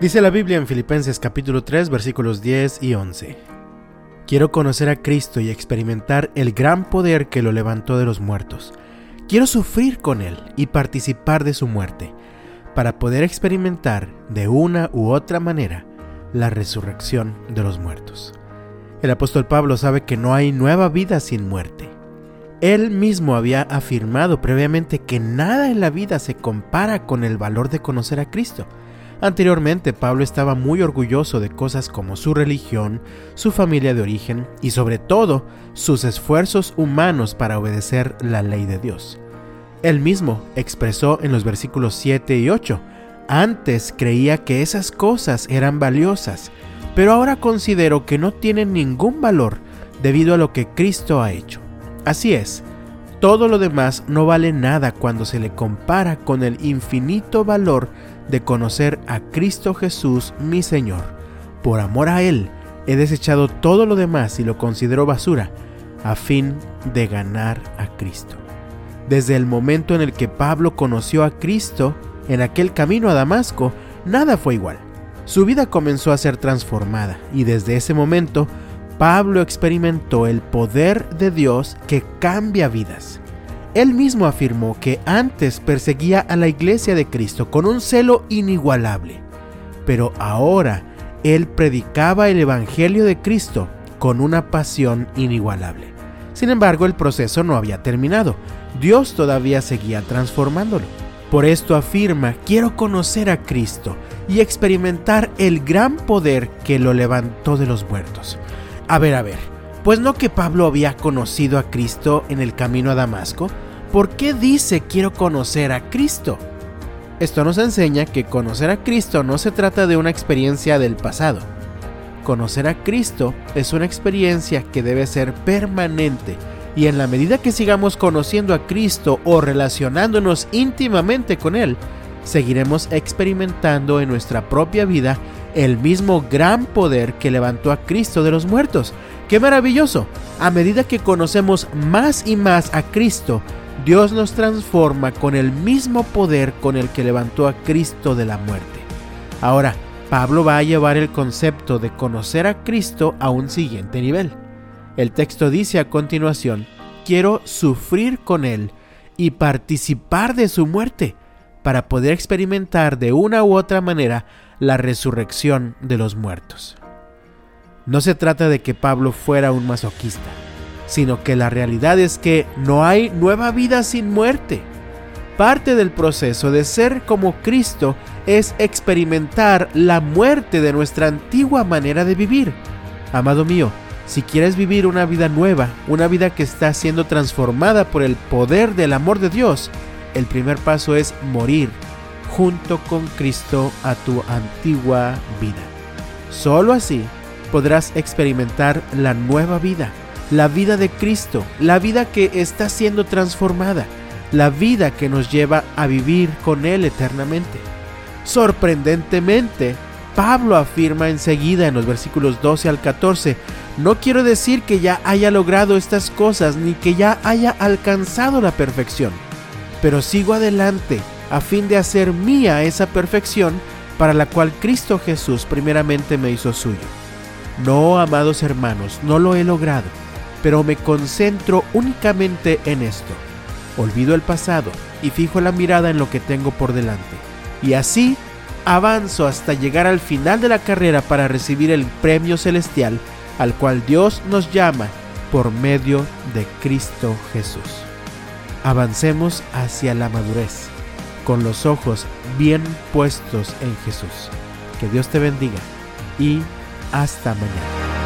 Dice la Biblia en Filipenses capítulo 3 versículos 10 y 11. Quiero conocer a Cristo y experimentar el gran poder que lo levantó de los muertos. Quiero sufrir con Él y participar de su muerte, para poder experimentar de una u otra manera la resurrección de los muertos. El apóstol Pablo sabe que no hay nueva vida sin muerte. Él mismo había afirmado previamente que nada en la vida se compara con el valor de conocer a Cristo. Anteriormente, Pablo estaba muy orgulloso de cosas como su religión, su familia de origen y sobre todo sus esfuerzos humanos para obedecer la ley de Dios. Él mismo expresó en los versículos 7 y 8, antes creía que esas cosas eran valiosas, pero ahora considero que no tienen ningún valor debido a lo que Cristo ha hecho. Así es, todo lo demás no vale nada cuando se le compara con el infinito valor de conocer a Cristo Jesús mi Señor. Por amor a Él, he desechado todo lo demás y lo considero basura, a fin de ganar a Cristo. Desde el momento en el que Pablo conoció a Cristo, en aquel camino a Damasco, nada fue igual. Su vida comenzó a ser transformada y desde ese momento Pablo experimentó el poder de Dios que cambia vidas. Él mismo afirmó que antes perseguía a la iglesia de Cristo con un celo inigualable, pero ahora él predicaba el Evangelio de Cristo con una pasión inigualable. Sin embargo, el proceso no había terminado. Dios todavía seguía transformándolo. Por esto afirma, quiero conocer a Cristo y experimentar el gran poder que lo levantó de los muertos. A ver, a ver, pues no que Pablo había conocido a Cristo en el camino a Damasco, ¿por qué dice quiero conocer a Cristo? Esto nos enseña que conocer a Cristo no se trata de una experiencia del pasado. Conocer a Cristo es una experiencia que debe ser permanente y en la medida que sigamos conociendo a Cristo o relacionándonos íntimamente con Él, seguiremos experimentando en nuestra propia vida el mismo gran poder que levantó a Cristo de los muertos. ¡Qué maravilloso! A medida que conocemos más y más a Cristo, Dios nos transforma con el mismo poder con el que levantó a Cristo de la muerte. Ahora, Pablo va a llevar el concepto de conocer a Cristo a un siguiente nivel. El texto dice a continuación, quiero sufrir con Él y participar de su muerte para poder experimentar de una u otra manera la resurrección de los muertos. No se trata de que Pablo fuera un masoquista, sino que la realidad es que no hay nueva vida sin muerte. Parte del proceso de ser como Cristo es experimentar la muerte de nuestra antigua manera de vivir. Amado mío, si quieres vivir una vida nueva, una vida que está siendo transformada por el poder del amor de Dios, el primer paso es morir junto con Cristo a tu antigua vida. Solo así podrás experimentar la nueva vida, la vida de Cristo, la vida que está siendo transformada, la vida que nos lleva a vivir con Él eternamente. Sorprendentemente, Pablo afirma enseguida en los versículos 12 al 14, no quiero decir que ya haya logrado estas cosas ni que ya haya alcanzado la perfección, pero sigo adelante a fin de hacer mía esa perfección para la cual Cristo Jesús primeramente me hizo suyo. No, amados hermanos, no lo he logrado, pero me concentro únicamente en esto. Olvido el pasado y fijo la mirada en lo que tengo por delante. Y así avanzo hasta llegar al final de la carrera para recibir el premio celestial al cual Dios nos llama por medio de Cristo Jesús. Avancemos hacia la madurez con los ojos bien puestos en Jesús. Que Dios te bendiga y hasta mañana.